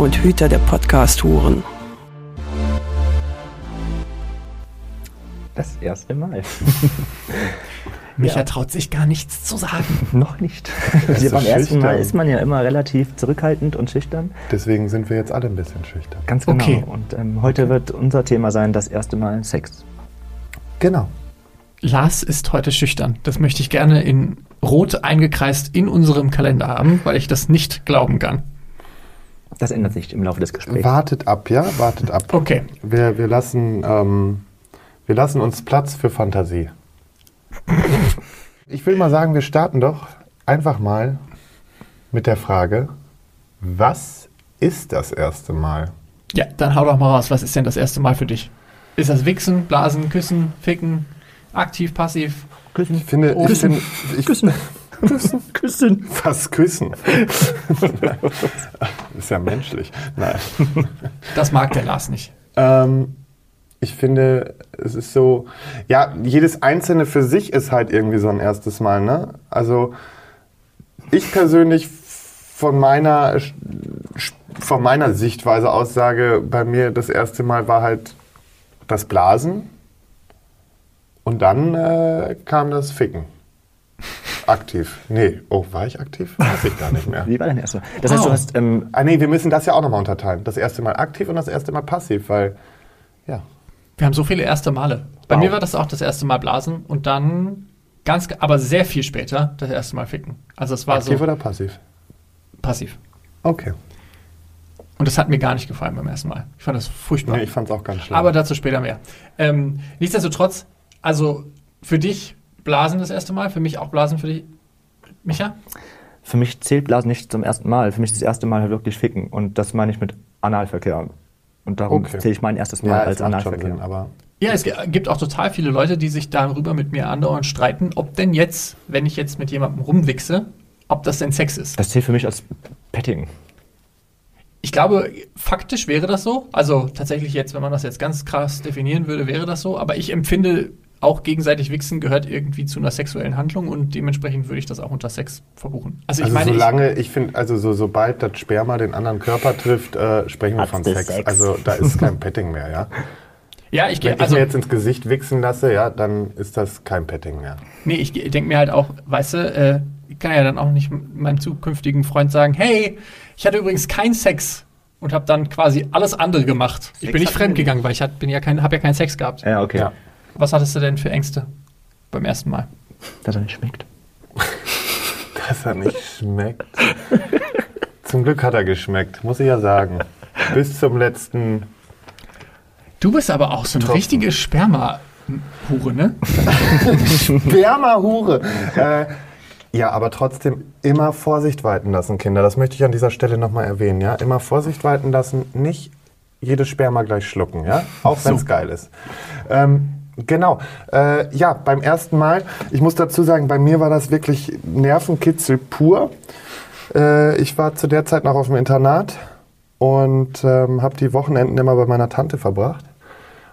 und Hüter der Podcast-Huren. Das erste Mal. Micha traut sich gar nichts zu sagen. Noch nicht. Also so beim ersten Mal schüchtern. ist man ja immer relativ zurückhaltend und schüchtern. Deswegen sind wir jetzt alle ein bisschen schüchtern. Ganz genau. Okay. Und ähm, heute wird unser Thema sein, das erste Mal Sex. Genau. Lars ist heute schüchtern. Das möchte ich gerne in rot eingekreist in unserem Kalender haben, weil ich das nicht glauben kann. Das ändert sich im Laufe des Gesprächs. Wartet ab, ja? Wartet ab. Okay. Wir, wir, lassen, ähm, wir lassen uns Platz für Fantasie. Ich will mal sagen, wir starten doch einfach mal mit der Frage, was ist das erste Mal? Ja, dann hau doch mal raus. Was ist denn das erste Mal für dich? Ist das Wichsen, Blasen, Küssen, Ficken, aktiv, passiv? Küssen. Ich finde, ich Küssen. finde, ich, Küssen. Küssen. Küssen. was küssen. ist ja menschlich. Nein. Das mag der Lars nicht. Ähm, ich finde, es ist so, ja, jedes Einzelne für sich ist halt irgendwie so ein erstes Mal, ne? Also, ich persönlich von meiner, von meiner Sichtweise aus sage, bei mir das erste Mal war halt das Blasen und dann äh, kam das Ficken. Aktiv. Nee, oh, war ich aktiv? Weiß ich gar nicht mehr. Wie war dein erster Mal? Das heißt, Wow. du hast, ähm, Ah, nee, wir müssen das ja auch nochmal unterteilen. Das erste Mal aktiv und das erste Mal passiv, weil, ja. Wir haben so viele erste Male. Bei Wow. mir war das auch das erste Mal Blasen und dann ganz, aber sehr viel später das erste Mal Ficken. Also es war aktiv so oder passiv? passiv. Okay. Und das hat mir gar nicht gefallen beim ersten Mal. Ich fand das furchtbar. Nee, ich fand's auch ganz schlimm. Aber dazu später mehr. Ähm, nichtsdestotrotz, also für dich Blasen das erste Mal, für mich auch Blasen für dich, Micha? für mich zählt Blasen nicht zum ersten Mal. Für mich ist das erste Mal halt wirklich Ficken. Und das meine ich mit Analverkehr. Und darum Okay. zähle ich mein erstes Mal ja, als Analverkehr. Sinn, aber Ja, es gibt auch total viele Leute, die sich darüber mit mir andauernd streiten, ob denn jetzt, wenn ich jetzt mit jemandem rumwichse, ob das denn Sex ist. Das zählt für mich als Petting. Ich glaube, faktisch wäre das so. Also tatsächlich jetzt, wenn man das jetzt ganz krass definieren würde, wäre das so. Aber ich empfinde, auch gegenseitig Wichsen gehört irgendwie zu einer sexuellen Handlung und dementsprechend würde ich das auch unter Sex verbuchen. Also ich also meine, ich, solange, ich, finde, also so, sobald das Sperma den anderen Körper trifft, äh, sprechen wir von Sex. Sex? Also da ist kein Petting mehr, ja. ja, ich Wenn gehe, ich also mir jetzt ins Gesicht wichsen lasse, ja, dann ist das kein Petting mehr. Nee, ich denke mir halt auch, weißt du, äh, ich kann ja dann auch nicht meinem zukünftigen Freund sagen, hey, ich hatte übrigens keinen Sex und habe dann quasi alles andere gemacht. ich Sex bin nicht hatten fremd wir gegangen, weil ich hat, bin ja kein, habe ja keinen Sex gehabt. Ja, okay. Ja. Was hattest du denn für Ängste beim ersten Mal? Dass er nicht schmeckt. Dass er nicht schmeckt. Zum Glück hat er geschmeckt, muss ich ja sagen. Bis zum letzten. Du bist aber auch so eine Tropfen. richtige Sperma-Hure, ne? Sperma-Hure. äh, ja, aber trotzdem immer Vorsicht walten lassen, Kinder. Das möchte ich an dieser Stelle nochmal erwähnen, ja. Immer Vorsicht walten lassen, nicht jedes Sperma gleich schlucken, ja. Auch wenn es So. geil ist. Ähm, genau. Äh, ja, beim ersten Mal, ich muss dazu sagen, bei mir war das wirklich Nervenkitzel pur. Äh, ich war zu der Zeit noch auf dem Internat und ähm, habe die Wochenenden immer bei meiner Tante verbracht.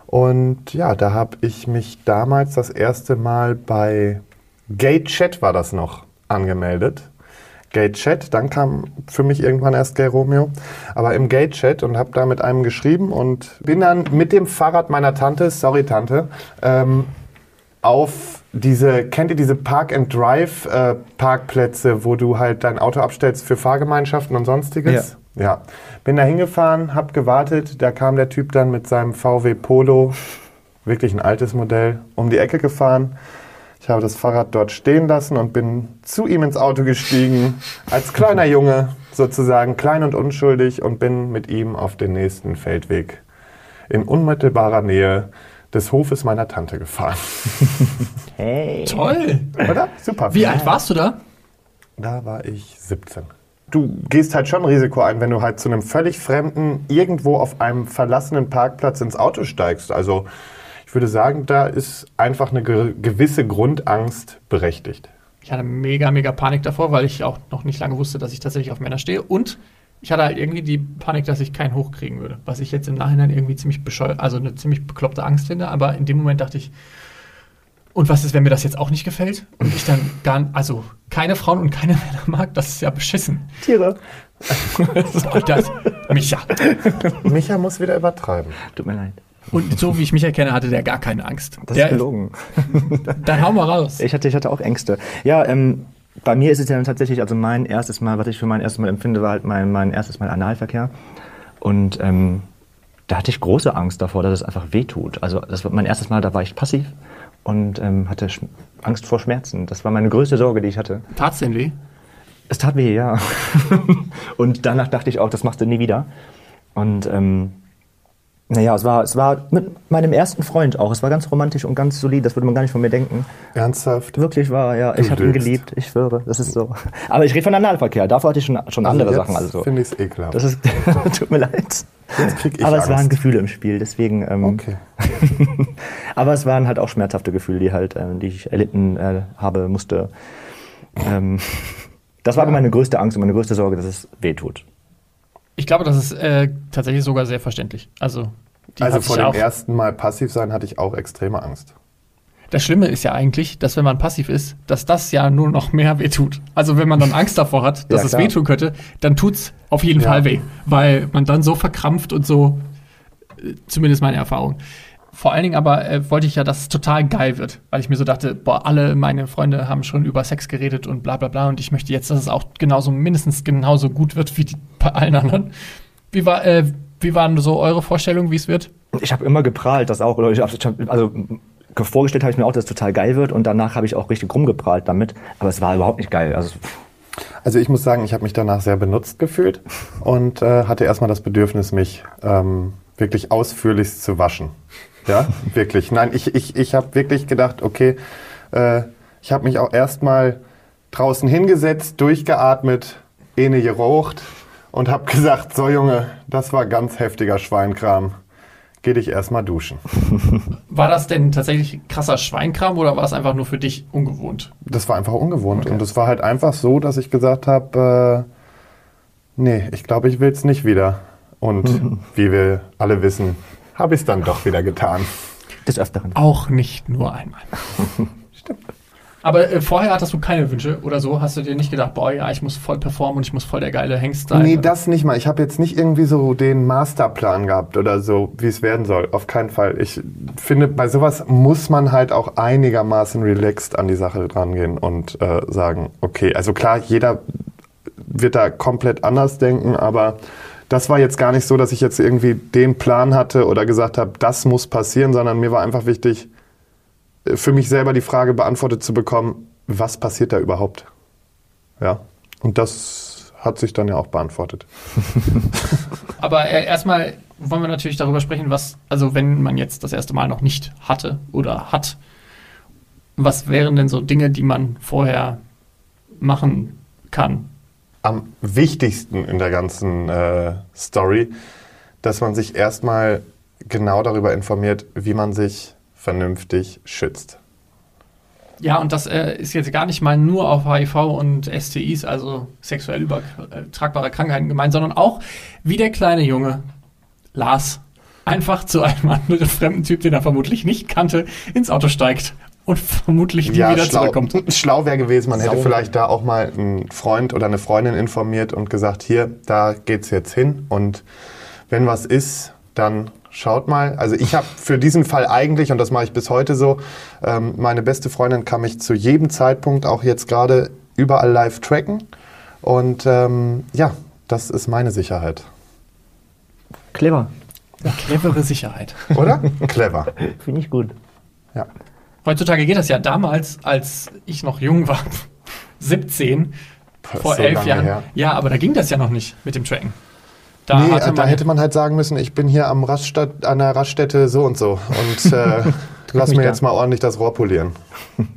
Und ja, da habe ich mich damals das erste Mal bei Gay Chat war das noch angemeldet. Gay Chat, dann kam für mich irgendwann erst Gay Romeo, aber im Gay Chat und habe da mit einem geschrieben und bin dann mit dem Fahrrad meiner Tante, sorry Tante, ähm, auf diese, kennt ihr diese Park and Drive äh, Parkplätze, wo du halt dein Auto abstellst für Fahrgemeinschaften und sonstiges? Ja. Bin da hingefahren, hab gewartet, da kam der Typ dann mit seinem VW Polo, wirklich ein altes Modell, um die Ecke gefahren. Ich habe das Fahrrad dort stehen lassen und bin zu ihm ins Auto gestiegen, als kleiner Junge sozusagen, klein und unschuldig und bin mit ihm auf den nächsten Feldweg in unmittelbarer Nähe des Hofes meiner Tante gefahren. Hey. Toll! Oder? Super. Wie alt warst du da? Da war ich 17. du gehst halt schon Risiko ein, wenn du halt zu einem völlig Fremden irgendwo auf einem verlassenen Parkplatz ins Auto steigst. Also würde sagen, da ist einfach eine ge gewisse Grundangst berechtigt. Ich hatte mega, mega Panik davor, weil ich auch noch nicht lange wusste, dass ich tatsächlich auf Männer stehe. Und ich hatte halt irgendwie die Panik, dass ich keinen hochkriegen würde. Was ich jetzt im Nachhinein irgendwie ziemlich bescheuert, also eine ziemlich bekloppte Angst finde. Aber in dem Moment dachte ich, und was ist, wenn mir das jetzt auch nicht gefällt? Und ich dann gar, also keine Frauen und keine Männer mag, das ist ja beschissen. Tiere. Das, Micha. Micha muss wieder übertreiben. Tut mir leid. Und so wie ich mich kenne, hatte der gar keine Angst. Das der, ist gelogen. Dann hau mal raus. Ich hatte, ich hatte auch Ängste. Ja, ähm, bei mir ist es ja dann tatsächlich, also mein erstes Mal, was ich für mein erstes Mal empfinde, war halt mein, mein erstes Mal Analverkehr. Und ähm, da hatte ich große Angst davor, dass es einfach wehtut. Also das war mein erstes Mal, da war ich passiv und ähm, hatte Sch Angst vor Schmerzen. Das war meine größte Sorge, die ich hatte. Tat's denn weh? Es tat weh, ja. und danach dachte ich auch, das machst du nie wieder. Und ähm, naja, es war, es war mit meinem ersten Freund auch. Es war ganz romantisch und ganz solid. Das würde man gar nicht von mir denken. Ernsthaft? Wirklich war, ja. Ich habe ihn geliebt. Ich schwöre. Das ist so. Aber ich rede von Analverkehr. Davor hatte ich schon, schon andere jetzt Sachen. Also. finde ich es ekelhaft. Das ist, tut mir leid. Jetzt krieg ich Aber es Angst. waren Gefühle im Spiel, deswegen. Ähm, Okay. aber es waren halt auch schmerzhafte Gefühle, die halt, ähm, die ich erlitten äh, habe, musste. Ähm, das war aber meine größte Angst und meine größte Sorge, dass es weh tut. Ich glaube, das ist äh, tatsächlich sogar sehr verständlich. Also, die Also vor dem ersten Mal passiv sein hatte ich auch extreme Angst. Das Schlimme ist ja eigentlich, dass wenn man passiv ist, dass das ja nur noch mehr wehtut. Also wenn man dann Angst davor hat, dass Ja, es klar. wehtun könnte, dann tut's auf jeden Ja. Fall weh. Weil man dann so verkrampft und so, äh, zumindest meine Erfahrung. Vor allen Dingen aber äh, wollte ich ja, dass es total geil wird, weil ich mir so dachte, boah, alle meine Freunde haben schon über Sex geredet und bla bla bla und ich möchte jetzt, dass es auch genauso, mindestens genauso gut wird wie die, bei allen anderen. Wie, war, äh, wie waren so eure Vorstellungen, wie es wird? Ich habe immer geprahlt, das auch. Oder ich hab, also m- vorgestellt habe ich mir auch, dass es total geil wird und danach habe ich auch richtig rumgeprahlt damit. Aber es war überhaupt nicht geil. Also Also ich muss sagen, ich habe mich danach sehr benutzt gefühlt und äh, hatte erstmal das Bedürfnis, mich ähm, wirklich ausführlichst zu waschen. Ja, wirklich. Nein, ich, ich, ich habe wirklich gedacht, okay, äh, ich habe mich auch erstmal draußen hingesetzt, durchgeatmet, eine geraucht und habe gesagt, so Junge, das war ganz heftiger Schweinkram. Geh dich erstmal duschen. War das denn tatsächlich krasser Schweinkram oder war es einfach nur für dich ungewohnt? Das war einfach ungewohnt. Und es war halt einfach so, dass ich gesagt habe, äh, nee, ich glaube, ich will es nicht wieder. Und wie wir alle wissen, habe ich es dann doch wieder getan. des Öfteren. Auch nicht nur einmal. Stimmt. Aber äh, vorher hattest du keine Wünsche oder so? Hast du dir nicht gedacht, boah, ja, ich muss voll performen und ich muss voll der geile Hengst sein? Nee, das nicht mal. Ich habe jetzt nicht irgendwie so den Masterplan gehabt oder so, wie es werden soll. Auf keinen Fall. Ich finde, bei sowas muss man halt auch einigermaßen relaxed an die Sache drangehen und äh, sagen, okay, also klar, jeder wird da komplett anders denken, aber das war jetzt gar nicht so, dass ich jetzt irgendwie den Plan hatte oder gesagt habe, das muss passieren, sondern mir war einfach wichtig, äh, für mich selber die Frage beantwortet zu bekommen, was passiert da überhaupt? Ja. Und das hat sich dann ja auch beantwortet. Aber äh, erstmal wollen wir natürlich darüber sprechen, was, also wenn man jetzt das erste Mal noch nicht hatte oder hat, was wären denn so Dinge, die man vorher machen kann? Am wichtigsten in der ganzen äh, Story, dass man sich erstmal genau darüber informiert, wie man sich vernünftig schützt. Ja, und das äh, ist jetzt gar nicht mal nur auf HIV und STIs, also sexuell übertragbare Krankheiten gemeint, sondern auch wie der kleine Junge Lars einfach zu einem anderen fremden Typ, den er vermutlich nicht kannte, ins Auto steigt und vermutlich nie wieder schlau, zurückkommt. schlau wäre gewesen, man hätte Sauber. vielleicht da auch mal einen Freund oder eine Freundin informiert und gesagt, hier, da geht's jetzt hin und wenn was ist, dann schaut mal. Also ich habe für diesen Fall eigentlich, und das mache ich bis heute so, ähm, meine beste Freundin kann mich zu jedem Zeitpunkt, auch jetzt gerade, überall live tracken. Und ähm, ja, das ist meine Sicherheit. Clever. Clevere Sicherheit. Oder? Clever. Finde ich gut. Ja. Heutzutage geht das ja damals, als ich noch jung war, 17, Das vor so elf Jahren. her. Ja, aber da ging das ja noch nicht mit dem Tracken. Da, nee, hatte da hätte man halt sagen müssen, ich bin hier am Raststadt, an der Raststätte so und so. Und äh, lass mir da. jetzt mal ordentlich das Rohr polieren.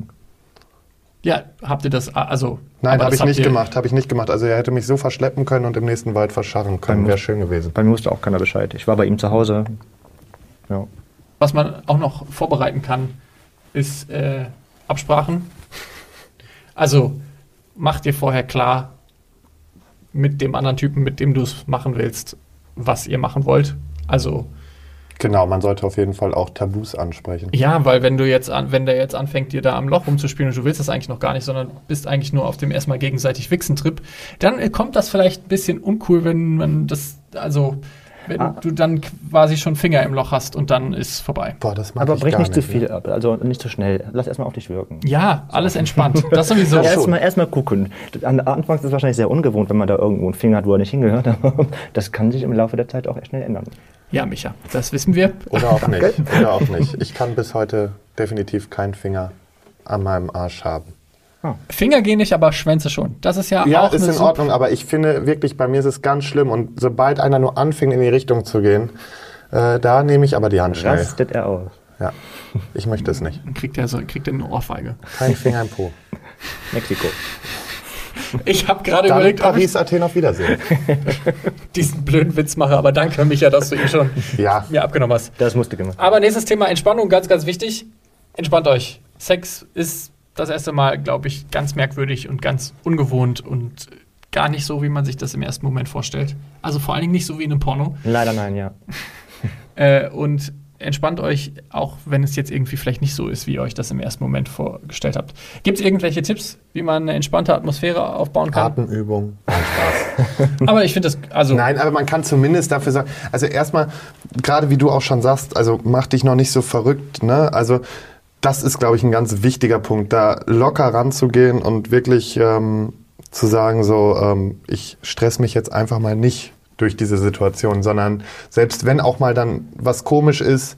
Ja, habt ihr das, also. Nein, habe das ich nicht gemacht, habe ich nicht gemacht. Also er hätte mich so verschleppen können und im nächsten Wald verscharren können. Wäre schön gewesen. Bei mir wusste auch keiner Bescheid. Ich war bei ihm zu Hause. Ja. Was man auch noch vorbereiten kann, ist äh, Absprachen. Also mach dir vorher klar mit dem anderen Typen, mit dem du es machen willst, was ihr machen wollt. Also Genau, man sollte auf jeden Fall auch Tabus ansprechen. ja, weil wenn du jetzt an, wenn der jetzt anfängt, dir da am Loch rumzuspielen und du willst das eigentlich noch gar nicht, sondern bist eigentlich nur auf dem erstmal gegenseitig Wichsen-Trip, dann äh, kommt das vielleicht ein bisschen uncool, wenn man das, also wenn Ah. du dann quasi schon Finger im Loch hast und dann ist vorbei. Boah, das mag Aber ich brich gar nicht zu viel ab, also nicht zu schnell. Lass erstmal auf dich wirken. Ja, alles entspannt. Das sowieso. Ja, erstmal erstmal gucken. An Anfangs ist es wahrscheinlich sehr ungewohnt, wenn man da irgendwo einen Finger hat, wo er nicht hingehört. Aber das kann sich im Laufe der Zeit auch echt schnell ändern. Ja, Micha, das wissen wir. Oder auch nicht. Oder auch nicht. Ich kann bis heute definitiv keinen Finger an meinem Arsch haben. Finger gehen nicht, aber Schwänze schon. Das ist ja, Ja, auch ist eine in super- Ordnung, aber ich finde wirklich, bei mir ist es ganz schlimm. Und sobald einer nur anfängt, in die Richtung zu gehen, äh, da nehme ich aber die Hand schnell. Rastet er aus. Ja, ich möchte es nicht. Dann kriegt er so, kriegt er eine Ohrfeige. Kein Finger im Po. Mexiko. Ich habe gerade überlegt, ob ich Paris, Athen auf Wiedersehen. diesen blöden Witz mache, aber danke, Micha, dass du ihn schon Ja, mir abgenommen hast. Das musste gemacht. Aber nächstes Thema Entspannung, ganz, ganz wichtig. Entspannt euch. Sex ist das erste Mal, glaube ich, ganz merkwürdig und ganz ungewohnt und gar nicht so, wie man sich das im ersten Moment vorstellt. Also vor allen Dingen nicht so wie in einem Porno. Leider nein, ja. Äh, und entspannt euch, auch wenn es jetzt irgendwie vielleicht nicht so ist, wie ihr euch das im ersten Moment vorgestellt habt. Gibt es irgendwelche Tipps, wie man eine entspannte Atmosphäre aufbauen kann? Atemübung. Spaß. Aber ich finde das, also Nein, aber man kann zumindest dafür sagen, also erstmal, gerade wie du auch schon sagst, also mach dich noch nicht so verrückt, ne? Also das ist, glaube ich, ein ganz wichtiger Punkt, da locker ranzugehen und wirklich ähm, zu sagen, so, ähm, ich stress mich jetzt einfach mal nicht durch diese Situation, sondern selbst wenn auch mal dann was komisch ist,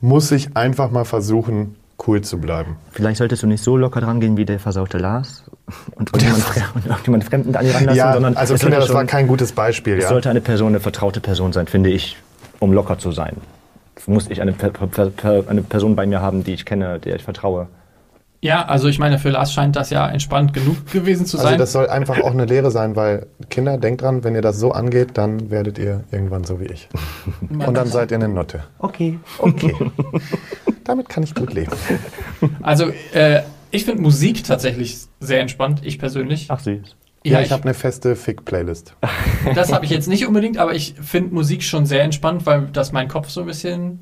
muss ich einfach mal versuchen, cool zu bleiben. Vielleicht solltest du nicht so locker dran gehen wie der versaute Lars und irgendjemand, Fremden an die ranlassen, ja, sondern also Kinder, das war kein gutes Beispiel, Es ja. sollte eine Person, eine vertraute Person sein, finde ich, um locker zu sein. Muss ich eine, eine Person bei mir haben, die ich kenne, der ich vertraue. ja, also ich meine, für Lars scheint das ja entspannt genug gewesen zu Also sein. das soll einfach auch eine Lehre sein, weil Kinder, denkt dran, wenn ihr das so angeht, dann werdet ihr irgendwann so wie ich. Und dann seid ihr eine Nutte. Okay. Okay. Damit kann ich gut leben. Also, äh, ich finde Musik tatsächlich sehr entspannt, ich persönlich. Ach süß. Ja, ich, ich habe eine feste Fick-Playlist. das habe ich jetzt nicht unbedingt, aber ich finde Musik schon sehr entspannt, weil das mein Kopf so ein bisschen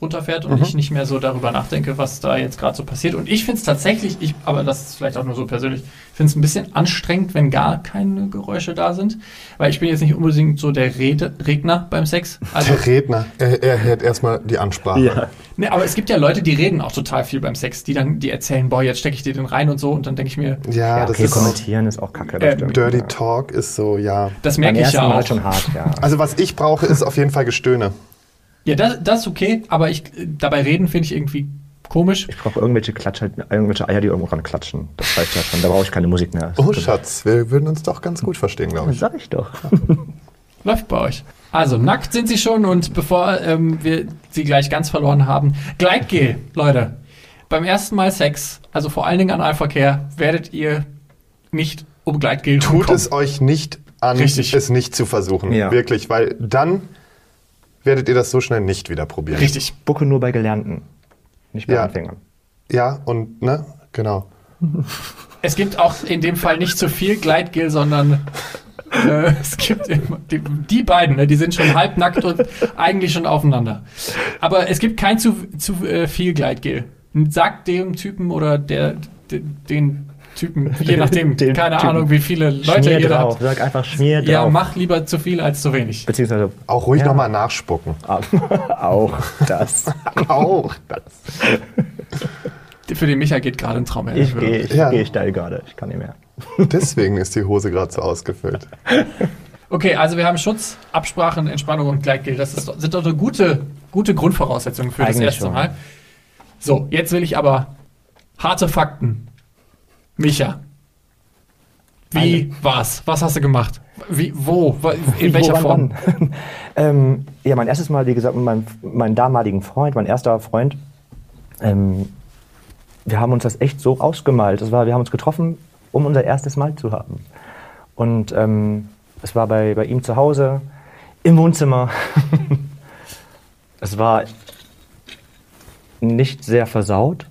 runterfährt und ich nicht mehr so darüber nachdenke, was da jetzt gerade so passiert. Und ich finde es tatsächlich, ich, aber das ist vielleicht auch nur so persönlich, ich finde es ein bisschen anstrengend, wenn gar keine Geräusche da sind. Weil ich bin jetzt nicht unbedingt so der Rede, Redner beim Sex. Also, Der Redner, er, er hört erstmal die Ansprache. Ja. Ne, aber es gibt ja Leute, die reden auch total viel beim Sex, die dann, die erzählen, boah, jetzt stecke ich dir den rein und so, und dann denke ich mir, Ja, Ja, das okay, ist kommentieren ist auch kacke. Das stimmt. Dirty ja. Talk ist so, ja. das merke ich ja Mal auch. schon hart, ja. Also was ich brauche, ist auf jeden Fall Gestöhne. Ja, das, das ist okay, aber ich, dabei reden finde ich irgendwie komisch. Ich brauche irgendwelche Klatsch, irgendwelche Eier, die irgendwo ran klatschen. Das reicht ja schon. Da brauche ich keine Musik mehr. Oh Schatz, wir würden uns doch ganz gut verstehen, glaube Das ich. sag ich doch. Läuft bei euch. Also, nackt sind sie schon und bevor ähm, wir sie gleich ganz verloren haben, Gleitgel, Leute. Beim ersten Mal Sex, also vor allen Dingen Analverkehr, werdet ihr nicht um Gleitgel Tut rumkommen. es euch nicht an, Richtig. es nicht zu versuchen. Ja. Wirklich, weil dann werdet ihr das so schnell nicht wieder probieren. Richtig. Bucke nur bei Gelernten. Nicht bei Ja. Anfängern. Ja, und, ne, genau. Es gibt auch in dem Fall nicht zu viel Gleitgel, sondern äh, es gibt immer, die, die beiden, ne, die sind schon halbnackt und eigentlich schon aufeinander. Aber es gibt kein zu, zu äh, viel Gleitgel. Sagt dem Typen oder der, de, den Typen, je nachdem, Den keine Typen. Ahnung, wie viele Leute Schmier ihr da drauf. habt. Sag einfach Schmier drauf. Ja, mach lieber zu viel als zu wenig. Beziehungsweise Auch ruhig Ja. nochmal nachspucken. auch das. Auch das. Für den Micha geht gerade ein Traum her. Ich gehe ich Ja. geh steil gerade. Ich kann nicht mehr. Deswegen ist die Hose gerade so ausgefüllt. Okay, also wir haben Schutz, Absprachen, Entspannung und Gleitgel. Das ist, sind doch eine gute, gute Grundvoraussetzungen für das Eigentlich erste schon. Mal. So, jetzt will ich aber harte Fakten. Micha. Wie war's? Was hast du gemacht? Wie, wo? In welcher Wo, wann, Form? wann? ähm, ja, mein erstes Mal, wie gesagt, mit meinem, meinem damaligen Freund, mein erster Freund. Ähm, wir haben uns das echt so ausgemalt. Das war, wir haben uns getroffen, um unser erstes Mal zu haben. Und ähm, es war bei, bei ihm zu Hause, im Wohnzimmer. es war nicht sehr versaut.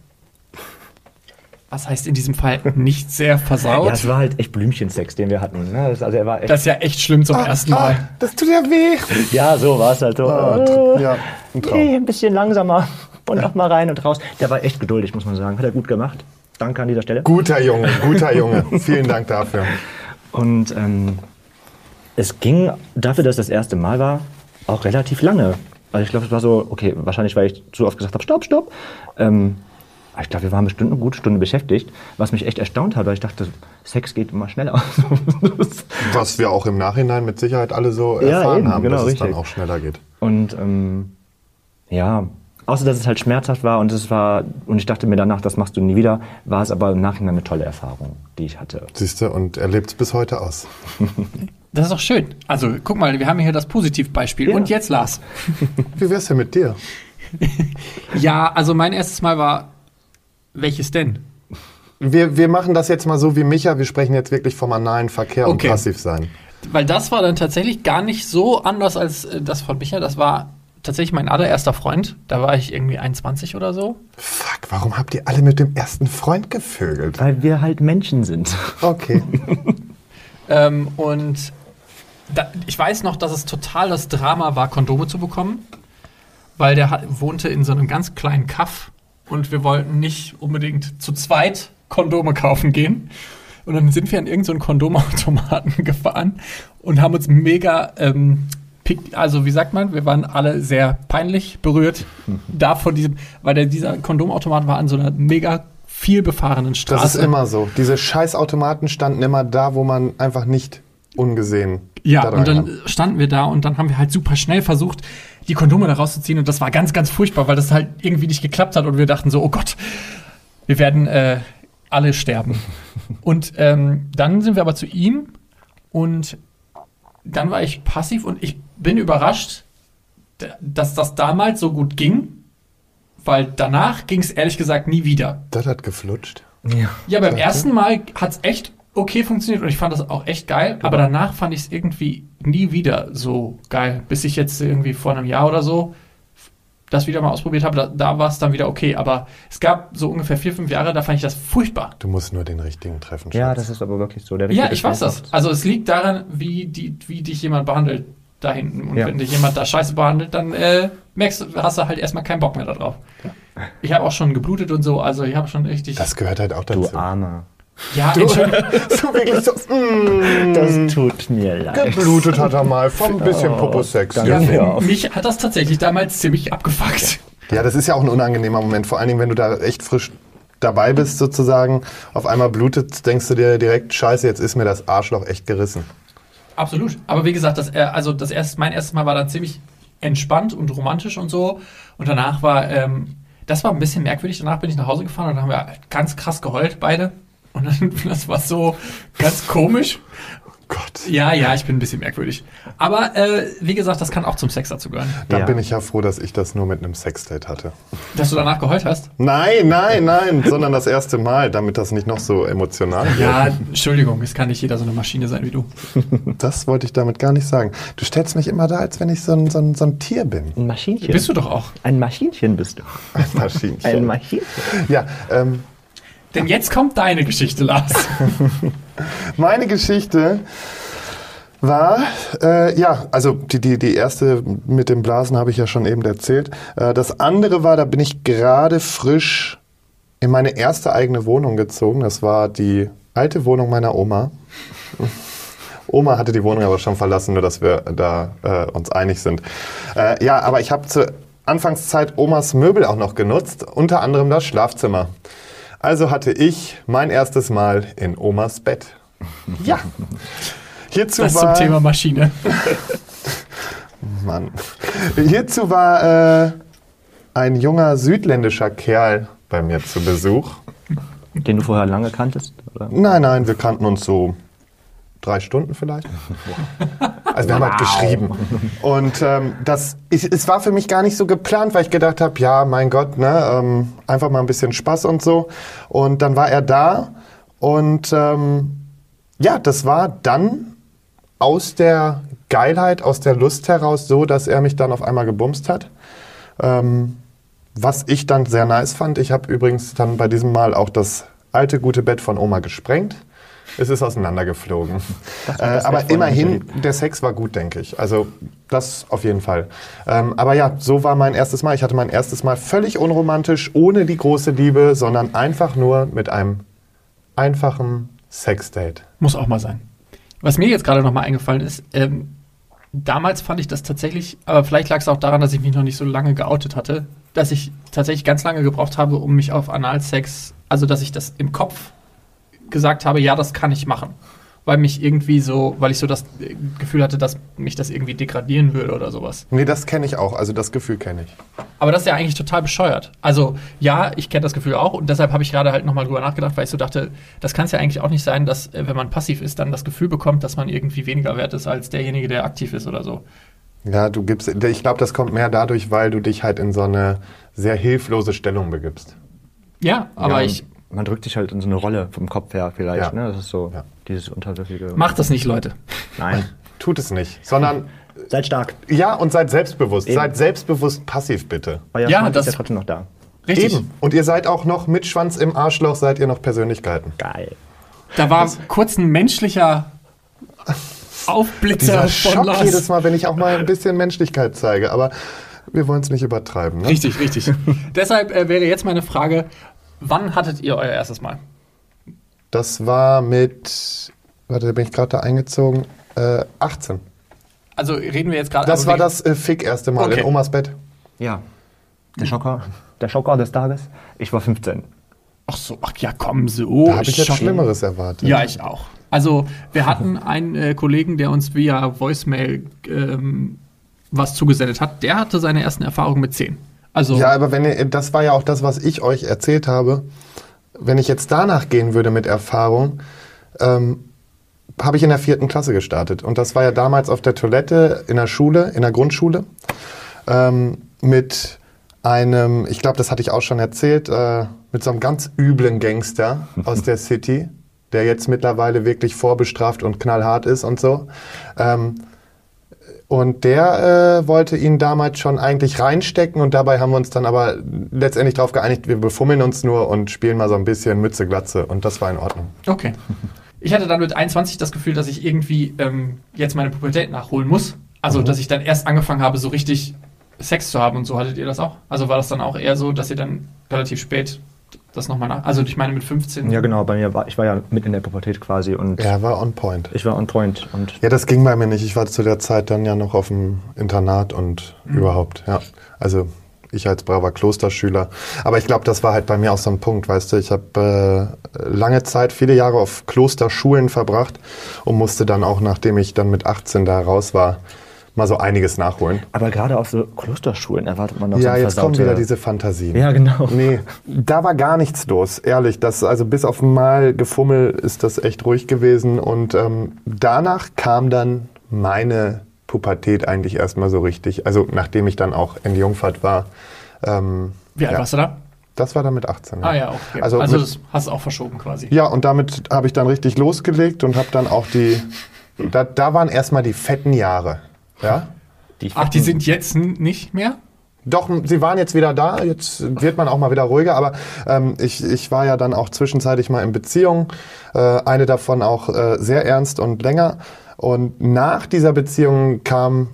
Was heißt in diesem Fall nicht sehr versaut? Ja, es war halt echt Blümchensex, den wir hatten. Ne? Das, also er war echt, das ist ja echt schlimm zum ersten Mal. Ah, das tut ja weh. ja, so war es halt. So, Ah, tr- ja, ein Traum. nee, ein bisschen langsamer und auch mal rein und raus. Der war echt geduldig, muss man sagen. Hat er gut gemacht. Danke an dieser Stelle. Guter Junge, guter Junge. Vielen Dank dafür. Und ähm, es ging dafür, dass das erste Mal war, auch relativ lange. Also ich glaube, es war so, okay, wahrscheinlich, weil ich zu oft gesagt habe, stopp, stopp. Ähm, ich glaube, wir waren bestimmt eine gute Stunde beschäftigt, was mich echt erstaunt hat, weil ich dachte, Sex geht immer schneller. Was wir auch im Nachhinein mit Sicherheit alle so Ja, erfahren eben, haben, genau, dass es richtig. dann auch schneller geht. Und ähm, ja, außer dass es halt schmerzhaft war und es war, und ich dachte mir danach, das machst du nie wieder, war es aber im Nachhinein eine tolle Erfahrung, die ich hatte. Siehst du, und er lebt es bis heute aus. Das ist auch schön. Also, guck mal, wir haben hier das Positivbeispiel. Ja. Und jetzt Lars. Wie wär's denn mit dir? Ja, also mein erstes Mal war. Welches denn? Wir, wir machen das jetzt mal so wie Micha. Wir sprechen jetzt wirklich vom analen Verkehr Okay. und passiv sein. Weil das war dann tatsächlich gar nicht so anders als äh, das von Micha. Das war tatsächlich mein allererster Freund. Da war ich irgendwie 21 oder so. Fuck, warum habt ihr alle mit dem ersten Freund gevögelt? Weil wir halt Menschen sind. Okay. Ähm, und da, ich weiß noch, dass es total das Drama war, Kondome zu bekommen. Weil der wohnte in so einem ganz kleinen Kaff und wir wollten nicht unbedingt zu zweit Kondome kaufen gehen. Und dann sind wir an irgendeinen Kondomautomaten gefahren und haben uns mega, ähm, also wie sagt man, wir waren alle sehr peinlich berührt da von diesem, weil der, dieser Kondomautomat war an so einer mega viel befahrenen Straße. Das ist immer so. Diese Scheißautomaten standen immer da, wo man einfach nicht ungesehen Ja, und dann kann. standen wir da und dann haben wir halt super schnell versucht, die Kondome da rauszuziehen und das war ganz, ganz furchtbar, weil das halt irgendwie nicht geklappt hat und wir dachten so, oh Gott, wir werden äh, alle sterben. und ähm, dann sind wir aber zu ihm und dann war ich passiv und ich bin überrascht, dass das damals so gut ging, weil danach ging es ehrlich gesagt nie wieder. Das hat geflutscht. Ja. Ja, beim ersten Mal hat es echt okay funktioniert und ich fand das auch echt geil, aber danach fand ich es irgendwie nie wieder so geil, bis ich jetzt irgendwie vor einem Jahr oder so das wieder mal ausprobiert habe, da, da war es dann wieder okay, aber es gab so ungefähr vier, fünf Jahre, da fand ich das furchtbar. Du musst nur den richtigen treffen. Ja, Schatz. das ist aber wirklich so. Der Ja, ich weiß das. Also es liegt daran, wie, die, wie dich jemand behandelt da hinten. Und Ja. wenn dich jemand da scheiße behandelt, dann äh, merkst du, hast du halt erstmal keinen Bock mehr darauf. Ich habe auch schon geblutet und so, also ich habe schon richtig. Das gehört halt auch Du dazu. Armer. ja, Entschuldigung. so wirklich so, mm, Das tut mir leid. geblutet hat er mal vom bisschen Popo-Sex. Ja. Auf. Mich hat das tatsächlich damals ziemlich abgefuckt. ja, das ist ja auch ein unangenehmer Moment. Vor allen Dingen, wenn du da echt frisch dabei bist sozusagen. Auf einmal blutet, denkst du dir direkt, scheiße, jetzt ist mir das Arschloch echt gerissen. Absolut. Aber wie gesagt, das, äh, also das erste, mein erstes Mal war dann ziemlich entspannt und romantisch und so. Und danach war, ähm, das war ein bisschen merkwürdig. Danach bin ich nach Hause gefahren und dann haben wir ganz krass geheult, beide. Und dann, das war so ganz komisch. Gott. Ja, ja, ich bin ein bisschen merkwürdig. Aber äh, wie gesagt, das kann auch zum Sex dazu gehören. Da Ja. bin ich ja froh, dass ich das nur mit einem Sexdate hatte. Dass du danach geheult hast. Nein, nein, nein, sondern das erste Mal, damit das nicht noch so emotional wird. Ja, Entschuldigung, es kann nicht jeder so eine Maschine sein wie du. Das wollte ich damit gar nicht sagen. Du stellst mich immer da, als wenn ich so ein, so ein, so ein Tier bin. Ein Maschinchen. Bist du doch auch. Ein Maschinchen bist du. Ein Maschinchen. Ein Maschinchen. ja, ähm, Denn jetzt kommt deine Geschichte, Lars. Meine Geschichte war, äh, ja, also die, die, die erste mit dem Blasen habe ich ja schon eben erzählt. Äh, das andere war, da bin ich gerade frisch in meine erste eigene Wohnung gezogen. Das war die alte Wohnung meiner Oma. Oma hatte die Wohnung aber schon verlassen, nur dass wir da äh, uns einig sind. Äh, ja, aber ich habe zur Anfangszeit Omas Möbel auch noch genutzt, unter anderem das Schlafzimmer. Also hatte ich mein erstes Mal in Omas Bett. Ja. Hierzu Das zum war, Thema Maschine. Mann. Hierzu war äh, ein junger südländischer Kerl bei mir zu Besuch. Den du vorher lange kanntest? Oder? Nein, nein, wir kannten uns so drei Stunden vielleicht. Also wir haben halt geschrieben. Und ähm, das, ich, es war für mich gar nicht so geplant, weil ich gedacht habe, ja, mein Gott, ne, ähm, einfach mal ein bisschen Spaß und so. Und dann war er da und ähm, ja, das war dann aus der Geilheit, aus der Lust heraus so, dass er mich dann auf einmal gebumst hat. Ähm, was ich dann sehr nice fand. Ich habe übrigens dann bei diesem Mal auch das alte gute Bett von Oma gesprengt. Es ist auseinandergeflogen. Äh, aber immerhin, der Sex war gut, denke ich. Also das auf jeden Fall. Ähm, aber ja, so war mein erstes Mal. Ich hatte mein erstes Mal völlig unromantisch, ohne die große Liebe, sondern einfach nur mit einem einfachen Sexdate. Muss auch mal sein. Was mir jetzt gerade nochmal eingefallen ist, ähm, damals fand ich das tatsächlich, aber vielleicht lag es auch daran, dass ich mich noch nicht so lange geoutet hatte, dass ich tatsächlich ganz lange gebraucht habe, um mich auf Analsex, also dass ich das im Kopf gesagt habe, ja, das kann ich machen. Weil mich irgendwie so, weil ich so das Gefühl hatte, dass mich das irgendwie degradieren würde oder sowas. Nee, das kenne ich auch. Also das Gefühl kenne ich. Aber das ist ja eigentlich total bescheuert. Also, ja, ich kenne das Gefühl auch und deshalb habe ich gerade halt nochmal drüber nachgedacht, weil ich so dachte, das kann es ja eigentlich auch nicht sein, dass, äh, wenn man passiv ist, dann das Gefühl bekommt, dass man irgendwie weniger wert ist als derjenige, der aktiv ist oder so. Ja, du gibst, ich glaube, das kommt mehr dadurch, weil du dich halt in so eine sehr hilflose Stellung begibst. Ja, aber ja, ich Man drückt sich halt in so eine Rolle vom Kopf her vielleicht. Ja. Ne? Das ist so Ja. dieses unterwürfige. mach das nicht, Leute. Nein. Tut es nicht, sondern Seid stark. ja und seid selbstbewusst. Eben. Seid selbstbewusst passiv bitte. Euer Ja, Schwanz das- ist ja trotzdem noch da. Richtig. Eben. Und ihr seid auch noch mit Schwanz im Arschloch, seid ihr noch Persönlichkeiten. Geil. Da war kurz ein menschlicher Aufblitzer Dieser von Schock Lars. jedes Mal, wenn ich auch mal ein bisschen Menschlichkeit zeige. Aber wir wollen es nicht übertreiben. Ne? Richtig, richtig. Deshalb äh, wäre jetzt meine Frage, wann hattet ihr euer erstes Mal? Das war mit, warte, da bin ich gerade da eingezogen, äh, 18. Also reden wir jetzt gerade... Das aber war das äh, Fick erste Mal Okay. in Omas Bett. Ja. Der Schocker. Der Schocker des Tages. Ich war 15. Ach so, ach ja, komm, so. Da habe ich jetzt. Schlimmeres erwartet. Ja, ich auch. Also, wir hatten einen äh, Kollegen, der uns via Voicemail ähm, was zugesendet hat. Der hatte seine ersten Erfahrungen mit 10. Also, Ja, aber wenn ihr, das war ja auch das, was ich euch erzählt habe. Wenn ich jetzt danach gehen würde mit Erfahrung, ähm, habe ich in der vierten Klasse gestartet. Und das war ja damals auf der Toilette in der Schule, in der Grundschule, ähm, mit einem, ich glaube, das hatte ich auch schon erzählt, äh, mit so einem ganz üblen Gangster aus der City, der jetzt mittlerweile wirklich vorbestraft und knallhart ist und so. Ähm, und der äh, wollte ihn damals schon eigentlich reinstecken und dabei haben wir uns dann aber letztendlich darauf geeinigt, wir befummeln uns nur und spielen mal so ein bisschen Mütze Glatze und das war in Ordnung. okay. Ich hatte dann mit 21 das Gefühl, dass ich irgendwie ähm, jetzt meine Pubertät nachholen muss. Also, dass ich dann erst angefangen habe, so richtig Sex zu haben und so. Hattet ihr das auch? Also war das dann auch eher so, dass ihr dann relativ spät das nochmal nach... Also, ich meine mit 15... Ja, genau. Bei mir war, ich war ja mit in der Pubertät quasi und Er war on point. ich war on point. Und Ja, das ging bei mir nicht. Ich war zu der Zeit dann ja noch auf dem Internat und überhaupt, ja. Also ich als braver Klosterschüler. Aber ich glaube, das war halt bei mir auch so ein Punkt, weißt du. Ich habe äh, lange Zeit, viele Jahre auf Klosterschulen verbracht und musste dann auch, nachdem ich dann mit 18 da raus war, mal so einiges nachholen. aber gerade auf so Klosterschulen erwartet man doch so Ja, eine jetzt kommen wieder diese Fantasien. Ja, genau. Nee, da war gar nichts los, ehrlich. Das, also bis auf mal Gefummel ist das echt ruhig gewesen. Und ähm, danach kam dann meine Pubertät eigentlich erstmal so richtig. Also nachdem ich dann auch in die Jungfahrt war. Ähm, Wie alt ja, warst du da? Das war dann mit 18. Ah ja, okay. Also, Also, mit, das hast du auch verschoben quasi. ja, und damit habe ich dann richtig losgelegt und habe dann auch die. Da, da waren erstmal die fetten Jahre. Ja? Die Ach, die sind jetzt nicht mehr? Doch, sie waren jetzt wieder da. Jetzt wird man auch mal wieder ruhiger. Aber ähm, ich, ich war ja dann auch zwischenzeitlich mal in Beziehung. Äh, eine davon auch äh, sehr ernst und länger. Und nach dieser Beziehung kam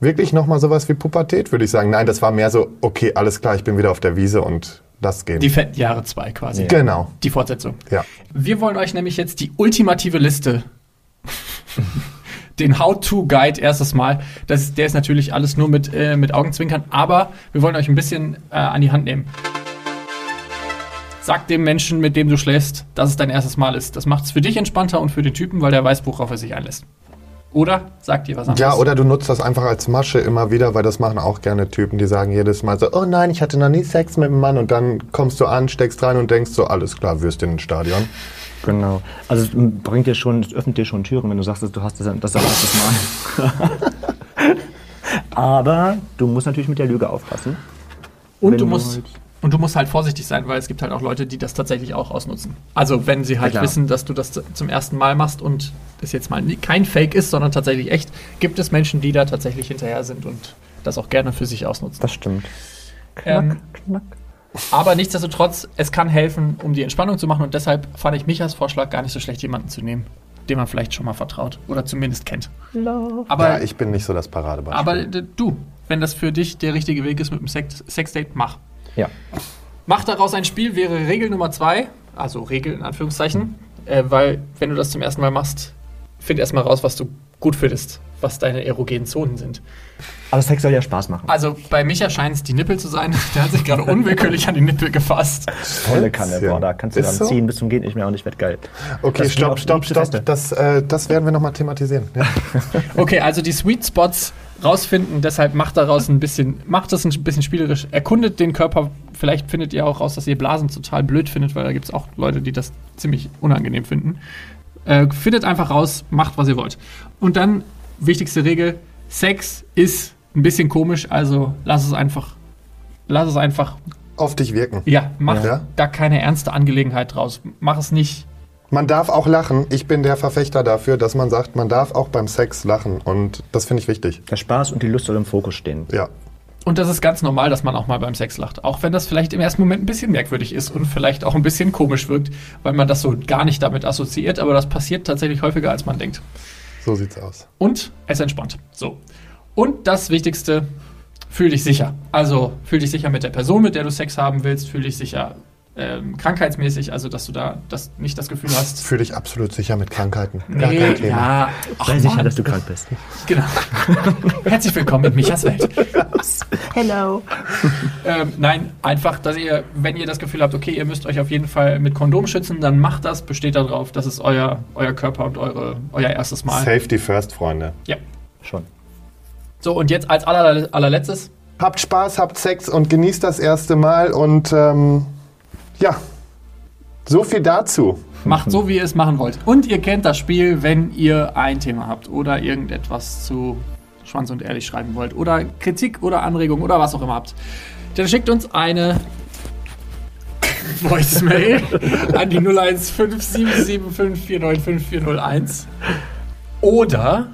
wirklich noch mal sowas wie Pubertät, würde ich sagen. Nein, das war mehr so, okay, alles klar, ich bin wieder auf der Wiese und lass gehen. Die fetten Jahre 2 quasi. genau, Die Fortsetzung. ja. Wir wollen euch nämlich jetzt die ultimative Liste, den How-To-Guide erstes Mal. Das der ist natürlich alles nur mit, äh, mit Augenzwinkern, aber wir wollen euch ein bisschen äh, an die Hand nehmen. Sag dem Menschen, mit dem du schläfst, dass es dein erstes Mal ist. Das macht es für dich entspannter und für den Typen, weil der weiß, worauf er sich einlässt. Oder sagt ihr was anderes? Ja, oder du nutzt das einfach als Masche immer wieder, weil das machen auch gerne Typen, die sagen jedes Mal so, oh nein, ich hatte noch nie Sex mit einem Mann und dann kommst du an, steckst rein und denkst so, alles klar, Würstchen ins Stadion. Genau. Also es bringt dir schon, es öffnet dir schon Türen, wenn du sagst, du hast das, das erstes Mal. Aber du musst natürlich mit der Lüge aufpassen. Und du musst halt- und du musst halt vorsichtig sein, weil es gibt halt auch Leute, die das tatsächlich auch ausnutzen. Also wenn sie halt Ja, wissen, dass du das zum ersten Mal machst und das jetzt mal nie- kein Fake ist, sondern tatsächlich echt, gibt es Menschen, die da tatsächlich hinterher sind und das auch gerne für sich ausnutzen. Das stimmt. Ähm, knack. aber nichtsdestotrotz, es kann helfen, um die Entspannung zu machen und deshalb fand ich mich als Vorschlag gar nicht so schlecht, jemanden zu nehmen, dem man vielleicht schon mal vertraut oder zumindest kennt. Aber, ja, ich bin nicht so das Paradebeispiel. aber äh, du, wenn das für dich der richtige Weg ist mit dem Sex Sexdate, mach. Ja. Mach daraus ein Spiel wäre Regel Nummer zwei, also Regel in Anführungszeichen, äh, weil wenn du das zum ersten Mal machst, find erstmal raus, was du gut findest, was deine erogenen Zonen sind. Aber Sex soll ja Spaß machen. Also bei Micha scheinen es die Nippel zu sein. Der hat sich gerade unwillkürlich an die Nippel gefasst. Volle Kanne, boah, da kannst du Ist dann so? ziehen bis zum geht nicht mehr und ich werd geil. okay, stopp, stopp, stopp. Das, äh, das werden wir nochmal thematisieren. Ja. Okay, also die Sweet Spots rausfinden, deshalb macht daraus ein bisschen, macht das ein bisschen spielerisch, erkundet den Körper. Vielleicht findet ihr auch raus, dass ihr Blasen total blöd findet, weil da gibt es auch Leute, die das ziemlich unangenehm finden. Äh, findet einfach raus, macht, was ihr wollt. Und dann, wichtigste Regel, Sex ist ein bisschen komisch, also lass es einfach, lass es einfach, Auf dich wirken. ja, mach Ja. da keine ernste Angelegenheit draus. Mach es nicht Man darf auch lachen. Ich bin der Verfechter dafür, dass man sagt, man darf auch beim Sex lachen. Und das finde ich wichtig. Der Spaß und die Lust soll im Fokus stehen. Ja. Und das ist ganz normal, dass man auch mal beim Sex lacht. Auch wenn das vielleicht im ersten Moment ein bisschen merkwürdig ist und vielleicht auch ein bisschen komisch wirkt, weil man das so gar nicht damit assoziiert. Aber das passiert tatsächlich häufiger, als man denkt. So sieht's aus. Und es entspannt. So. Und das Wichtigste, fühl dich sicher. Also fühl dich sicher mit der Person, mit der du Sex haben willst. Fühl dich sicher ähm, krankheitsmäßig, also dass du da das, nicht das Gefühl hast. Fühle dich absolut sicher mit Krankheiten. Gar Nee, kein Thema. ja, ach, Sei sicher, dass du krank bist. Genau. Herzlich willkommen in Michas Welt. Hello. Ähm, nein, einfach, dass ihr, wenn ihr das Gefühl habt, okay, ihr müsst euch auf jeden Fall mit Kondom schützen, dann macht das, besteht darauf, das ist euer, euer Körper und eure, euer erstes Mal. Safety first, Freunde. Ja. Schon. So, und jetzt als aller, allerletztes, Habt Spaß, habt Sex und genießt das erste Mal. Und ähm, ja, so viel dazu. macht so, wie ihr es machen wollt. Und ihr kennt das Spiel, wenn ihr ein Thema habt oder irgendetwas zu Schwanz und Ehrlich schreiben wollt oder Kritik oder Anregung oder was auch immer habt. Dann schickt uns eine Voicemail an die 0157754954401 oder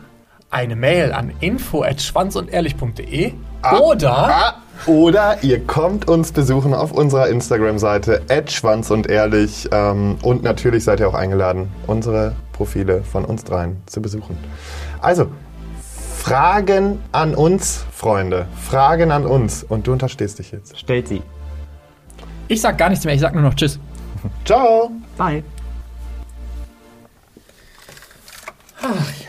eine Mail an info@schwanzundehrlich.de oder Ah, oder ihr kommt uns besuchen auf unserer Instagram-Seite Schwanz und ehrlich. Ähm, und natürlich seid ihr auch eingeladen, unsere Profile von uns dreien zu besuchen. Also, Fragen an uns, Freunde. Fragen an uns. Und du unterstehst dich jetzt. Stellt sie. ich sag gar nichts mehr, ich sag nur noch Tschüss. Ciao! Bye. Ach